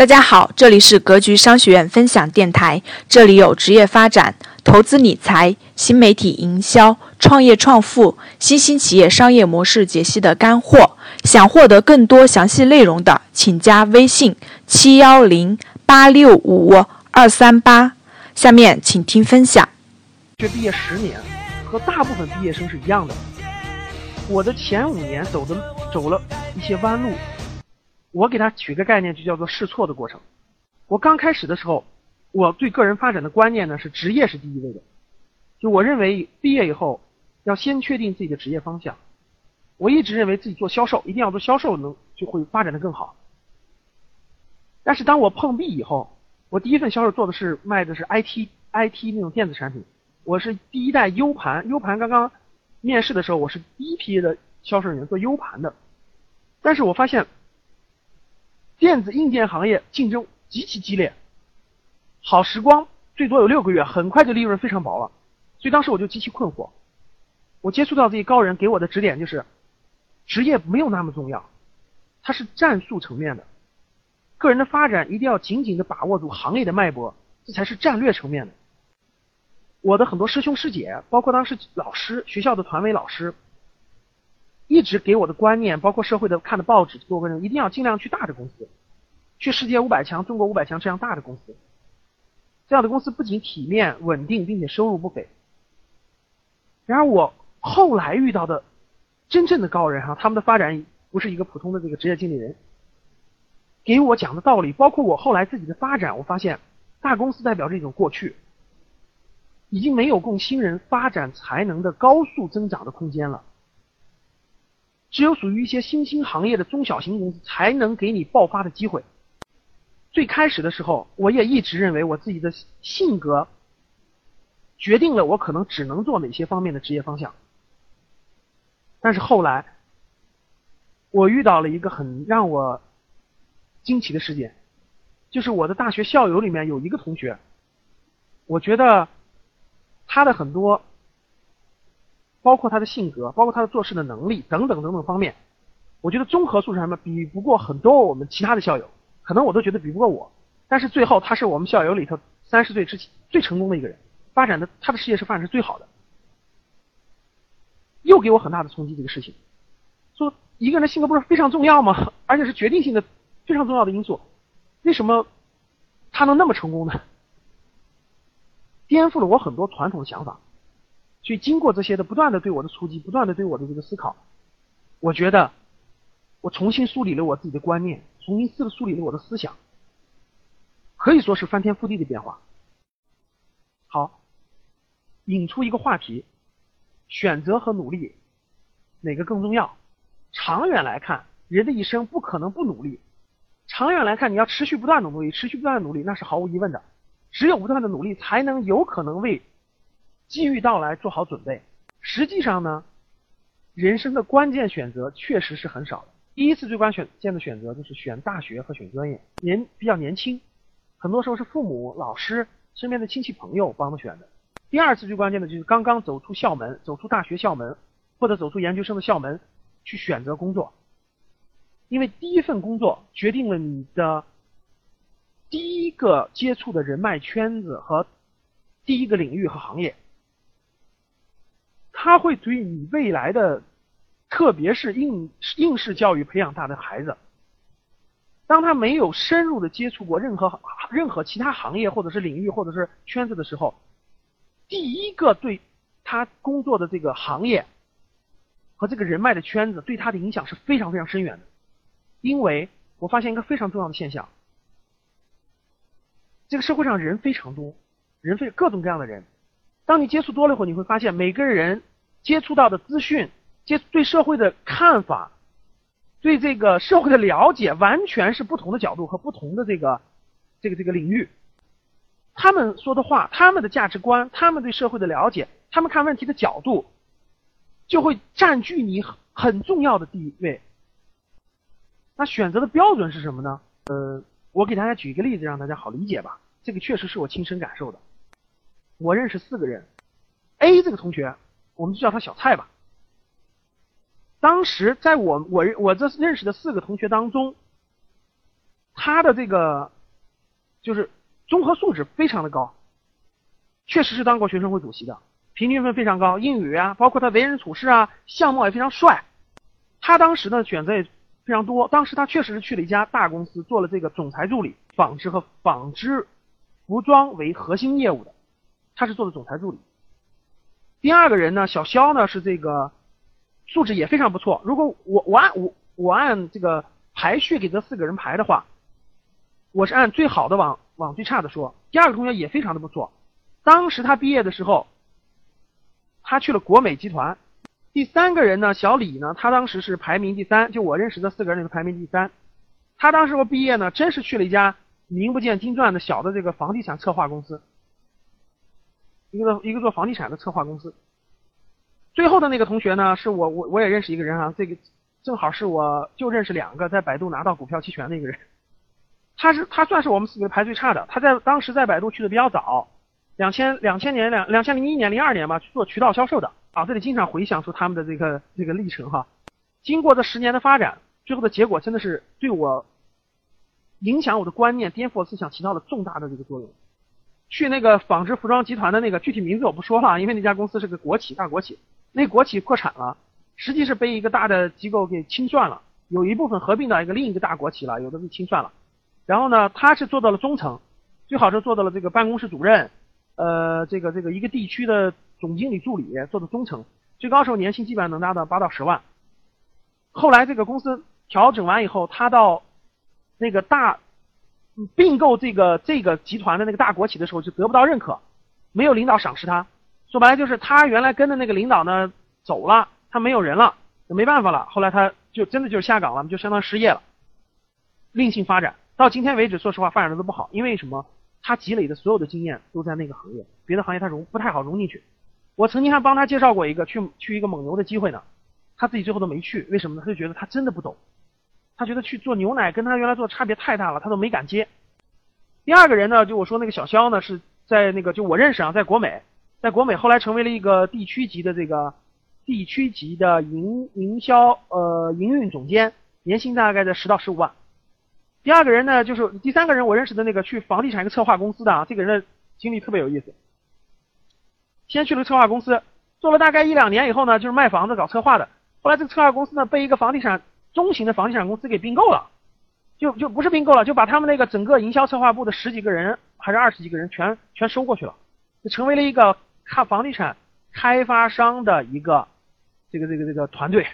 大家好，这里是格局商学院分享电台，这里有职业发展、投资理财、新媒体营销、创业创富、新兴企业商业模式解析的干货。想获得更多详细内容的，请加微信七幺零八六五二三八。下面请听分享。学毕业十年，和大部分毕业生是一样的。我的前五年走的走了一些弯路。我给他取个概念，就叫做试错的过程。我刚开始的时候，我对个人发展的观念呢是职业是第一位的。就我认为毕业以后要先确定自己的职业方向。我一直认为自己做销售一定要做销售，能就会发展的更好。但是当我碰壁以后，我第一份销售做的是卖的是 IT IT 那种电子产品。我是第一代 U 盘，U 盘刚刚面试的时候，我是第一批的销售人员做 U 盘的。但是我发现。电子硬件行业竞争极其激烈，好时光最多有六个月，很快就利润非常薄了，所以当时我就极其困惑。我接触到这些高人给我的指点就是，职业没有那么重要，它是战术层面的，个人的发展一定要紧紧的把握住行业的脉搏，这才是战略层面的。我的很多师兄师姐，包括当时老师、学校的团委老师。一直给我的观念，包括社会的看的报纸，做个人一定要尽量去大的公司，去世界五百强、中国五百强这样大的公司。这样的公司不仅体面稳定，并且收入不菲。然而我后来遇到的真正的高人哈，他们的发展不是一个普通的这个职业经理人，给我讲的道理，包括我后来自己的发展，我发现大公司代表着一种过去，已经没有供新人发展才能的高速增长的空间了。只有属于一些新兴行业的中小型公司才能给你爆发的机会。最开始的时候，我也一直认为我自己的性格决定了我可能只能做哪些方面的职业方向。但是后来，我遇到了一个很让我惊奇的事件，就是我的大学校友里面有一个同学，我觉得他的很多。包括他的性格，包括他的做事的能力等等等等方面，我觉得综合素质上面比不过很多我们其他的校友，可能我都觉得比不过我。但是最后他是我们校友里头三十岁之前最成功的一个人，发展的他的事业是发展是最好的。又给我很大的冲击，这个事情，说一个人的性格不是非常重要吗？而且是决定性的非常重要的因素，为什么他能那么成功呢？颠覆了我很多传统的想法。所以经过这些的不断的对我的出击，不断的对我的这个思考，我觉得我重新梳理了我自己的观念，重新这个梳理了我的思想，可以说是翻天覆地的变化。好，引出一个话题：选择和努力哪个更重要？长远来看，人的一生不可能不努力。长远来看，你要持续不断的努力，持续不断的努力，那是毫无疑问的。只有不断的努力，才能有可能为。机遇到来，做好准备。实际上呢，人生的关键选择确实是很少的。第一次最关键的选择就是选大学和选专业，年比较年轻，很多时候是父母、老师、身边的亲戚朋友帮着选的。第二次最关键的就是刚刚走出校门，走出大学校门，或者走出研究生的校门，去选择工作。因为第一份工作决定了你的第一个接触的人脉圈子和第一个领域和行业。他会对你未来的，特别是应应试教育培养大的孩子，当他没有深入的接触过任何任何其他行业或者是领域或者是圈子的时候，第一个对他工作的这个行业和这个人脉的圈子对他的影响是非常非常深远的。因为我发现一个非常重要的现象，这个社会上人非常多，人非各种各样的人，当你接触多了以后，你会发现每个人。接触到的资讯，接对社会的看法，对这个社会的了解，完全是不同的角度和不同的这个这个这个领域。他们说的话，他们的价值观，他们对社会的了解，他们看问题的角度，就会占据你很很重要的地位。那选择的标准是什么呢？呃，我给大家举一个例子，让大家好理解吧。这个确实是我亲身感受的。我认识四个人，A 这个同学。我们就叫他小蔡吧。当时在我我我这认识的四个同学当中，他的这个就是综合素质非常的高，确实是当过学生会主席的，平均分非常高，英语啊，包括他为人处事啊，相貌也非常帅。他当时呢选择也非常多，当时他确实是去了一家大公司做了这个总裁助理，纺织和纺织服装为核心业务的，他是做的总裁助理。第二个人呢，小肖呢是这个素质也非常不错。如果我我按我我按这个排序给这四个人排的话，我是按最好的往往最差的说。第二个同学也非常的不错，当时他毕业的时候，他去了国美集团。第三个人呢，小李呢，他当时是排名第三，就我认识的四个人里面排名第三。他当时我毕业呢，真是去了一家名不见经传的小的这个房地产策划公司。一个一个做房地产的策划公司，最后的那个同学呢，是我我我也认识一个人啊，这个正好是我就认识两个在百度拿到股票期权的一个人，他是他算是我们四个排最差的，他在当时在百度去的比较早，两千两千年两两千零一年零二年吧，去做渠道销售的。啊，这里经常回想出他们的这个这个历程哈，经过这十年的发展，最后的结果真的是对我影响我的观念、颠覆我思想起到了重大的这个作用。去那个纺织服装集团的那个具体名字我不说了，因为那家公司是个国企大国企，那国企破产了，实际是被一个大的机构给清算了，有一部分合并到一个另一个大国企了，有的被清算了。然后呢，他是做到了中层，最好是做到了这个办公室主任，呃，这个这个一个地区的总经理助理，做到中层，最高时候年薪基本上能达到八到十万。后来这个公司调整完以后，他到那个大。并购这个这个集团的那个大国企的时候就得不到认可，没有领导赏识他。说白了就是他原来跟的那个领导呢走了，他没有人了，没办法了。后来他就真的就是下岗了，就相当于失业了，另性发展。到今天为止，说实话发展的都不好，因为什么？他积累的所有的经验都在那个行业，别的行业他融不太好融进去。我曾经还帮他介绍过一个去去一个蒙牛的机会呢，他自己最后都没去，为什么呢？他就觉得他真的不懂。他觉得去做牛奶跟他原来做的差别太大了，他都没敢接。第二个人呢，就我说那个小肖呢，是在那个就我认识啊，在国美，在国美后来成为了一个地区级的这个地区级的营营销呃营运总监，年薪大概在十到十五万。第二个人呢，就是第三个人我认识的那个去房地产一个策划公司的啊，这个人的经历特别有意思。先去了策划公司，做了大概一两年以后呢，就是卖房子搞策划的。后来这个策划公司呢，被一个房地产中型的房地产公司给并购了，就就不是并购了，就把他们那个整个营销策划部的十几个人还是二十几个人全全收过去了，就成为了一个看房地产开发商的一个这个这个这个团队。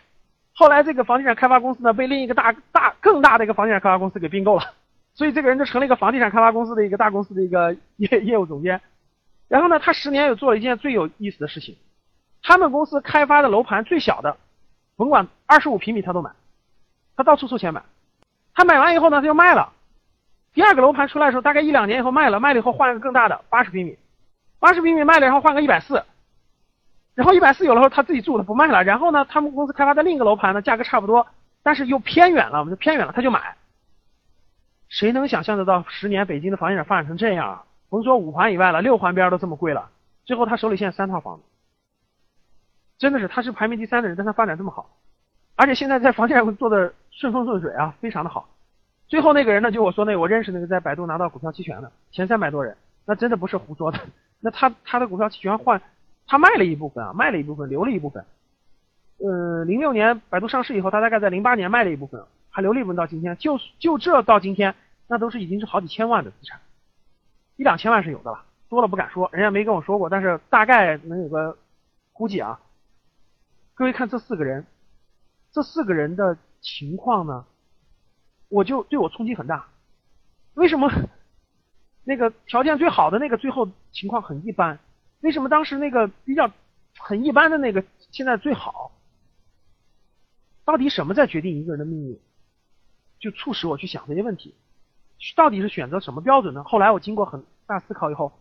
后来这个房地产开发公司呢，被另一个大大更大的一个房地产开发公司给并购了，所以这个人就成了一个房地产开发公司的一个大公司的一个业业务总监。然后呢，他十年又做了一件最有意思的事情，他们公司开发的楼盘最小的，甭管二十五平米他都买。他到处凑钱买，他买完以后呢，他就卖了。第二个楼盘出来的时候，大概一两年以后卖了，卖了以后换一个更大的八十平米，八十平米卖了，然后换个一百四，然后一百四有了后他自己住，他不卖了。然后呢，他们公司开发的另一个楼盘呢，价格差不多，但是又偏远了，我们就偏远了，他就买。谁能想象得到十年北京的房地产发展成这样？甭说五环以外了，六环边都这么贵了。最后他手里现在三套房子，真的是他是排名第三的人，但他发展这么好。而且现在在房地产做的顺风顺水啊，非常的好。最后那个人呢，就我说那个我认识那个在百度拿到股票期权的前三百多人，那真的不是胡说的。那他他的股票期权换，他卖了一部分啊，卖了一部分，留了一部分。呃，零六年百度上市以后，他大概在零八年卖了一部分，还留了一部分到今天。就就这到今天，那都是已经是好几千万的资产，一两千万是有的了，多了不敢说，人家没跟我说过，但是大概能有个估计啊。各位看这四个人。这四个人的情况呢，我就对我冲击很大。为什么 那个条件最好的那个最后情况很一般？为什么当时那个比较很一般的那个现在最好？到底什么在决定一个人的命运？就促使我去想这些问题。到底是选择什么标准呢？后来我经过很大思考以后，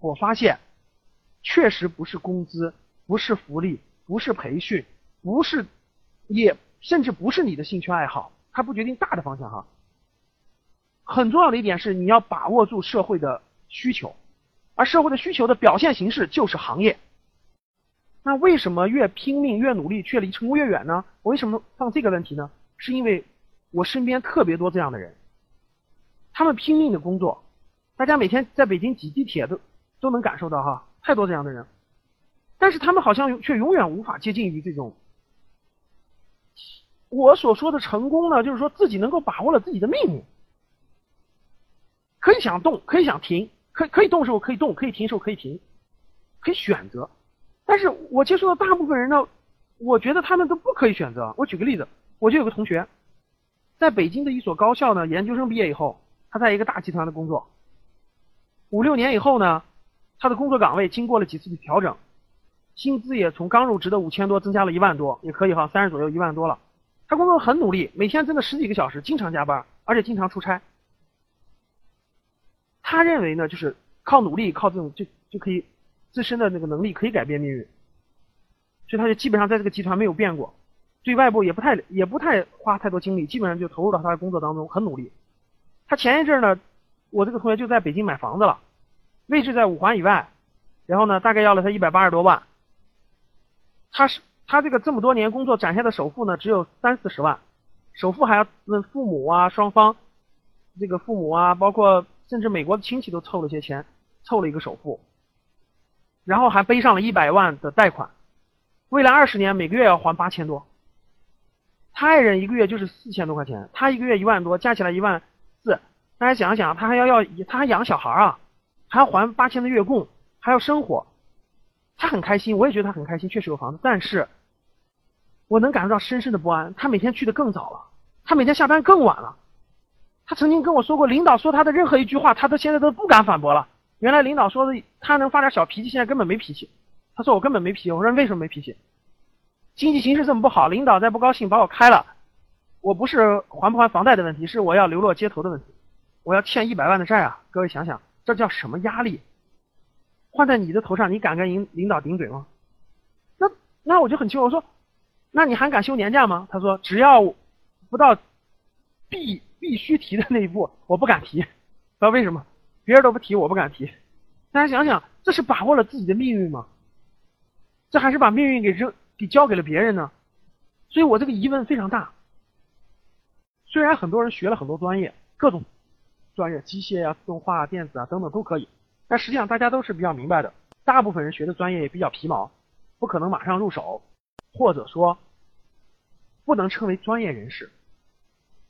我发现确实不是工资，不是福利。不是培训，不是，也甚至不是你的兴趣爱好，它不决定大的方向哈。很重要的一点是，你要把握住社会的需求，而社会的需求的表现形式就是行业。那为什么越拼命越努力，却离成功越远呢？我为什么放这个问题呢？是因为我身边特别多这样的人，他们拼命的工作，大家每天在北京挤地铁都都能感受到哈，太多这样的人，但是他们好像却永远无法接近于这种我所说的成功呢，就是说自己能够把握了自己的命运，可以想动，可以想停，可可以动时候可以动，可以停时候可以停，可以选择，但是我接触到大部分人呢，我觉得他们都不可以选择。我举个例子，我就有个同学。在北京的一所高校呢，研究生毕业以后，他在一个大集团的工作。五六年以后呢，他的工作岗位经过了几次的调整，薪资也从刚入职的五千多增加了一万多，也可以哈，三十左右一万多了。他工作很努力，每天真的十几个小时，经常加班，而且经常出差。他认为呢，就是靠努力，靠这种就就可以自身的那个能力可以改变命运，所以他就基本上在这个集团没有变过。对外部也不太也不太花太多精力，基本上就投入到他的工作当中，很努力。他前一阵呢，我这个同学就在北京买房子了，位置在五环以外，然后呢，大概要了他一百八十多万。他是他这个这么多年工作攒下的首付呢，只有三四十万，首付还要问父母啊，双方这个父母啊，包括甚至美国的亲戚都凑了些钱，凑了一个首付，然后还背上了一百万的贷款，未来二十年每个月要还八千多。他爱人一个月就是四千多块钱，他一个月一万多，加起来一万四。大家想想，他还要要，他还养小孩啊，还要还八千的月供，还要生活，他很开心，我也觉得他很开心，确实有房子。但是，我能感受到深深的不安。他每天去的更早了，他每天下班更晚了。他曾经跟我说过，领导说他的任何一句话，他都现在都不敢反驳了。原来领导说的他能发点小脾气，现在根本没脾气。他说我根本没脾气。我说为什么没脾气？经济形势这么不好，领导再不高兴把我开了，我不是还不还房贷的问题，是我要流落街头的问题，我要欠一百万的债啊！各位想想，这叫什么压力？换在你的头上，你敢跟领领导顶嘴吗？那那我就很奇怪，我说，那你还敢休年假吗？他说，只要不到必必须提的那一步，我不敢提。知道为什么？别人都不提，我不敢提。大家想想，这是把握了自己的命运吗？这还是把命运给扔？给交给了别人呢，所以我这个疑问非常大。虽然很多人学了很多专业，各种专业，机械呀、自动化、电子啊等等都可以，但实际上大家都是比较明白的。大部分人学的专业也比较皮毛，不可能马上入手，或者说不能称为专业人士。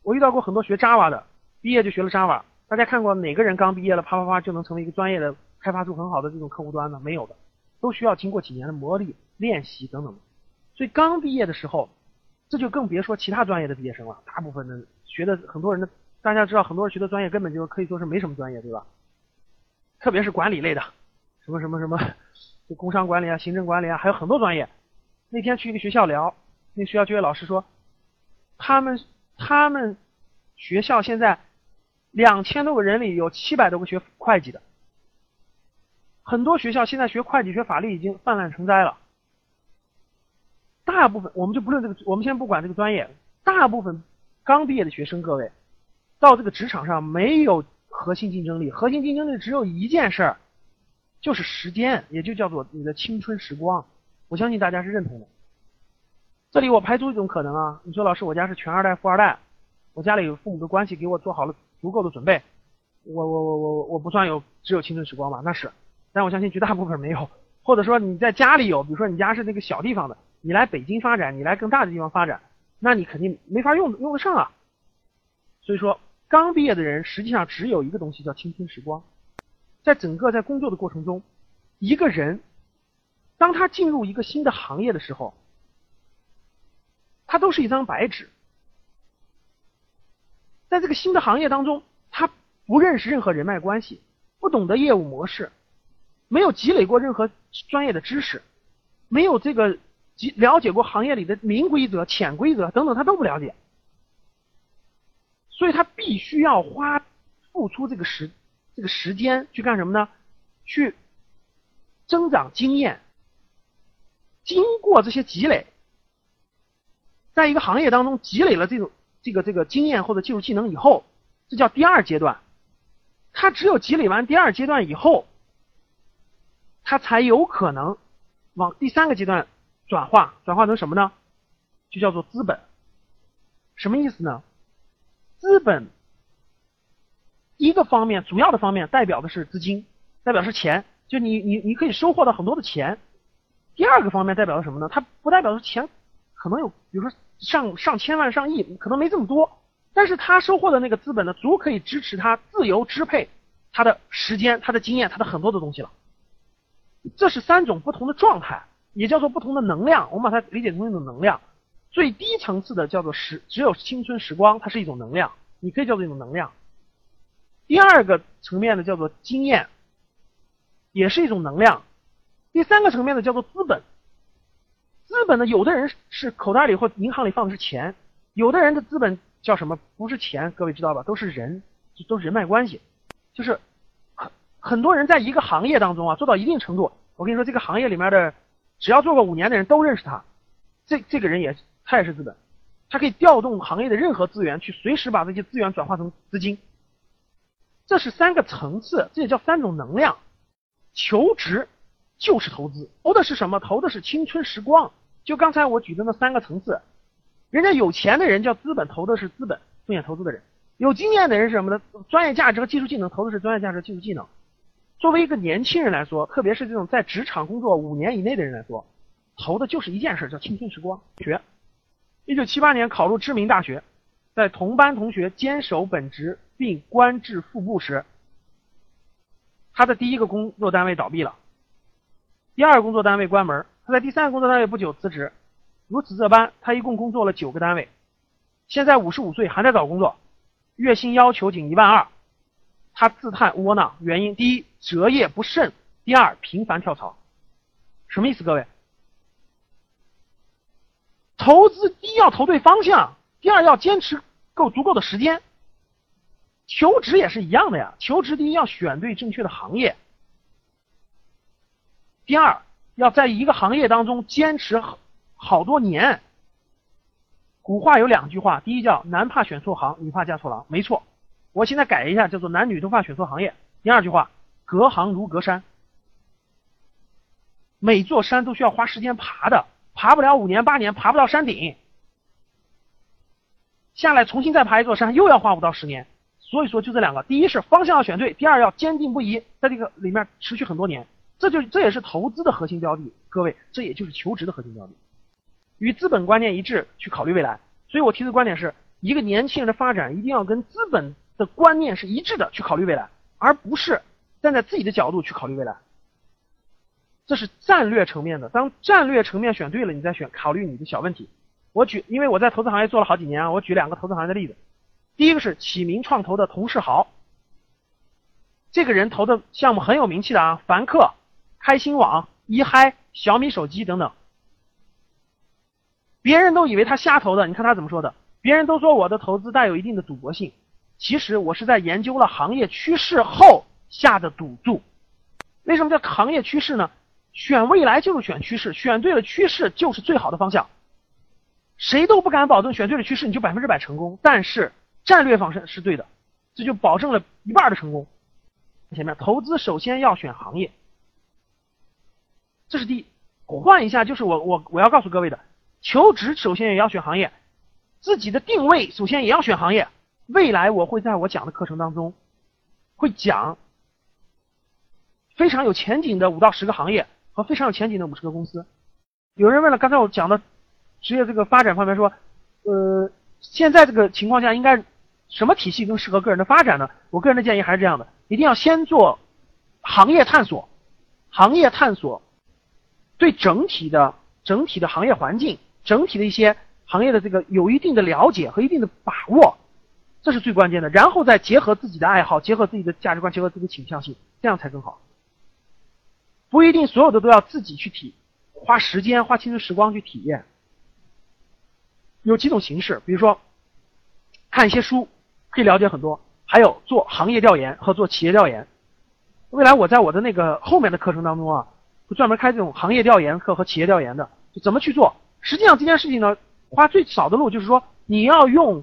我遇到过很多学 Java 的，毕业就学了 Java。大家看过哪个人刚毕业了，啪啪啪就能成为一个专业的、开发出很好的这种客户端呢？没有的，都需要经过几年的磨砺、练习等等。所以刚毕业的时候，这就更别说其他专业的毕业生了。大部分的学的很多人的，大家知道很多人学的专业根本就可以说是没什么专业，对吧？特别是管理类的，什么什么什么，就工商管理啊、行政管理啊，还有很多专业。那天去一个学校聊，那学校就业老师说，他们他们学校现在两千多个人里有七百多个学会计的，很多学校现在学会计、学法律已经泛滥成灾了。大部分我们就不论这个，我们先不管这个专业。大部分刚毕业的学生，各位到这个职场上没有核心竞争力，核心竞争力只有一件事儿，就是时间，也就叫做你的青春时光。我相信大家是认同的。这里我排除一种可能啊，你说老师，我家是全二代、富二代，我家里有父母的关系，给我做好了足够的准备，我我我我我不算有只有青春时光吧？那是，但我相信绝大部分没有，或者说你在家里有，比如说你家是那个小地方的。你来北京发展，你来更大的地方发展，那你肯定没法用用得上啊。所以说，刚毕业的人实际上只有一个东西叫青春时光。在整个在工作的过程中，一个人当他进入一个新的行业的时候，他都是一张白纸。在这个新的行业当中，他不认识任何人脉关系，不懂得业务模式，没有积累过任何专业的知识，没有这个。及了解过行业里的明规则、潜规则等等，他都不了解，所以他必须要花付出这个时这个时间去干什么呢？去增长经验。经过这些积累，在一个行业当中积累了这种这个这个经验或者技术技能以后，这叫第二阶段。他只有积累完第二阶段以后，他才有可能往第三个阶段。转化转化成什么呢？就叫做资本。什么意思呢？资本一个方面主要的方面代表的是资金，代表是钱，就你你你可以收获到很多的钱。第二个方面代表了什么呢？它不代表的钱可能有，比如说上上千万、上亿，可能没这么多，但是他收获的那个资本呢，足可以支持他自由支配他的时间、他的经验、他的很多的东西了。这是三种不同的状态，也叫做不同的能量。我们把它理解成一种能量。最低层次的叫做时，只有青春时光，它是一种能量，你可以叫做一种能量。第二个层面的叫做经验，也是一种能量。第三个层面的叫做资本。资本呢，有的人是口袋里或银行里放的是钱，有的人的资本叫什么？不是钱，各位知道吧？都是人，都是人脉关系。就是很很多人在一个行业当中啊，做到一定程度，我跟你说，这个行业里面的只要做过五年的人都认识他。这这个人也他也是资本，他可以调动行业的任何资源，去随时把这些资源转化成资金。这是三个层次，这也叫三种能量。求职就是投资，投的是什么？投的是青春时光。就刚才我举的那三个层次，人家有钱的人叫资本，投的是资本，风险投资的人；有经验的人是什么呢？专业价值和技术技能，投的是专业价值、技术技能。作为一个年轻人来说，特别是这种在职场工作五年以内的人来说。投的就是一件事，叫青春时光。学，一九七八年考入知名大学，在同班同学坚守本职并官至副部时，他的第一个工作单位倒闭了，第二工作单位关门，他在第三个工作单位不久辞职，如此这般，他一共工作了九个单位，现在五十五岁还在找工作，月薪要求仅一万二，他自叹窝囊，原因第一择业不慎，第二频繁跳槽，什么意思？各位？投资第一要投对方向，第二要坚持够足够的时间。求职也是一样的呀，求职第一要选对正确的行业，第二要在一个行业当中坚持好好多年。古话有两句话，第一叫男怕选错行，女怕嫁错郎，没错。我现在改一下，叫做男女都怕选错行业。第二句话，隔行如隔山，每座山都需要花时间爬的。爬不了五年八年，爬不到山顶，下来重新再爬一座山，又要花五到十年。所以说，就这两个：第一是方向要选对，第二要坚定不移，在这个里面持续很多年。这就这也是投资的核心标的，各位，这也就是求职的核心标的，与资本观念一致去考虑未来。所以我提的观点是一个年轻人的发展一定要跟资本的观念是一致的去考虑未来，而不是站在自己的角度去考虑未来。这是战略层面的，当战略层面选对了，你再选考虑你的小问题。我举，因为我在投资行业做了好几年啊，我举两个投资行业的例子。第一个是启明创投的童世豪，这个人投的项目很有名气的啊，凡客、开心网、一嗨、小米手机等等。别人都以为他瞎投的，你看他怎么说的？别人都说我的投资带有一定的赌博性，其实我是在研究了行业趋势后下的赌注。为什么叫行业趋势呢？选未来就是选趋势，选对了趋势就是最好的方向。谁都不敢保证选对了趋势你就百分之百成功，但是战略方式是对的，这就保证了一半的成功。前面投资首先要选行业，这是第一。换一下，就是我我我要告诉各位的，求职首先也要选行业，自己的定位首先也要选行业。未来我会在我讲的课程当中会讲非常有前景的五到十个行业。和非常有前景的五十个公司，有人问了，刚才我讲的职业这个发展方面说，呃，现在这个情况下应该什么体系更适合个人的发展呢？我个人的建议还是这样的，一定要先做行业探索，行业探索对整体的整体的行业环境、整体的一些行业的这个有一定的了解和一定的把握，这是最关键的。然后再结合自己的爱好，结合自己的价值观，结合自己的倾向性，这样才更好。不一定所有的都要自己去体，花时间花青春时光去体验。有几种形式，比如说看一些书，可以了解很多；还有做行业调研和做企业调研。未来我在我的那个后面的课程当中啊，会专门开这种行业调研课和企业调研的，就怎么去做。实际上这件事情呢，花最少的路就是说，你要用，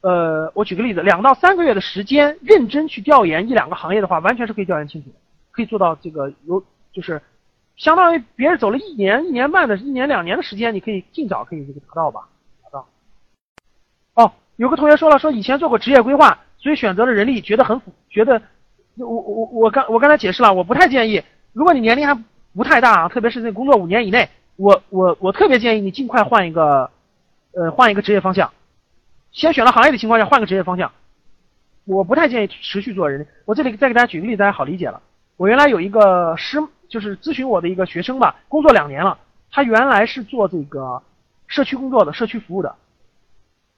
呃，我举个例子，两到三个月的时间，认真去调研一两个行业的话，完全是可以调研清楚的。可以做到这个有，就是相当于别人走了一年、一年半的、一年两年的时间，你可以尽早可以这个达到吧？达到。哦，有个同学说了，说以前做过职业规划，所以选择了人力，觉得很觉得，我我我刚我刚才解释了，我不太建议，如果你年龄还不太大啊，特别是在工作五年以内，我我我特别建议你尽快换一个，呃，换一个职业方向，先选了行业的情况下换个职业方向，我不太建议持续做人力。我这里再给大家举个例子，大家好理解了。我原来有一个师，就是咨询我的一个学生吧，工作两年了，他原来是做这个社区工作的，社区服务的。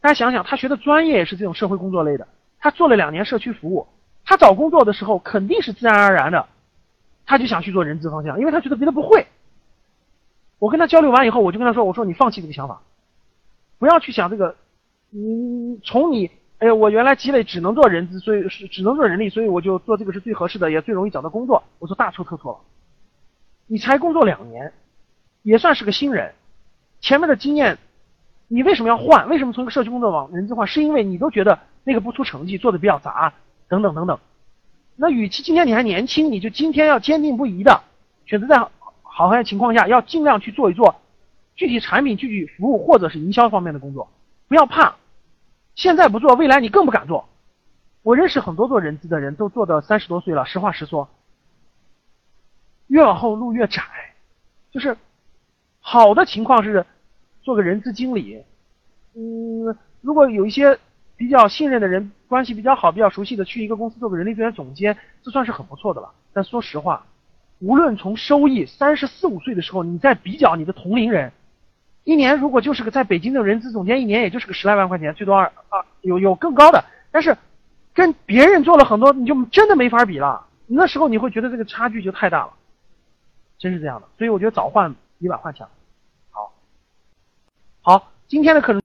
大家想想，他学的专业也是这种社会工作类的，他做了两年社区服务，他找工作的时候肯定是自然而然的，他就想去做人资方向，因为他觉得别的不会。我跟他交流完以后，我就跟他说：“我说你放弃这个想法，不要去想这个，你从你。”哎呀，我原来积累只能做人资，所以是只能做人力，所以我就做这个是最合适的，也最容易找到工作。我说大错特错了，你才工作两年，也算是个新人，前面的经验，你为什么要换？为什么从一个社区工作往人资换？是因为你都觉得那个不出成绩，做的比较杂，等等等等。那与其今天你还年轻，你就今天要坚定不移的选择在好好的情况下，要尽量去做一做具体产品、具体服务或者是营销方面的工作，不要怕。现在不做，未来你更不敢做。我认识很多做人资的人都做到三十多岁了，实话实说，越往后路越窄。就是好的情况是做个人资经理，嗯，如果有一些比较信任的人，关系比较好、比较熟悉的，去一个公司做个人力资源总监，这算是很不错的了。但说实话，无论从收益，三十四五岁的时候，你再比较你的同龄人。一年如果就是个在北京的人资总监，一年也就是个十来万块钱，最多二啊，有有更高的，但是跟别人做了很多，你就真的没法比了。那时候你会觉得这个差距就太大了，真是这样的。所以我觉得早换比晚换强。好，好，今天的课程。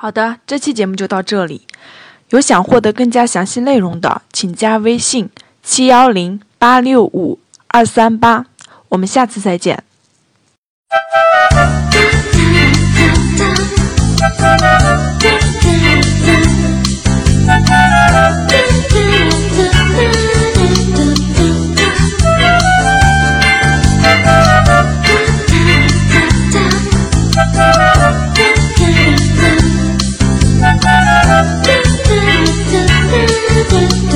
好的，这期节目就到这里。有想获得更加详细内容的，请加微信七幺零八六五二三八。我们下次再见。Thank you.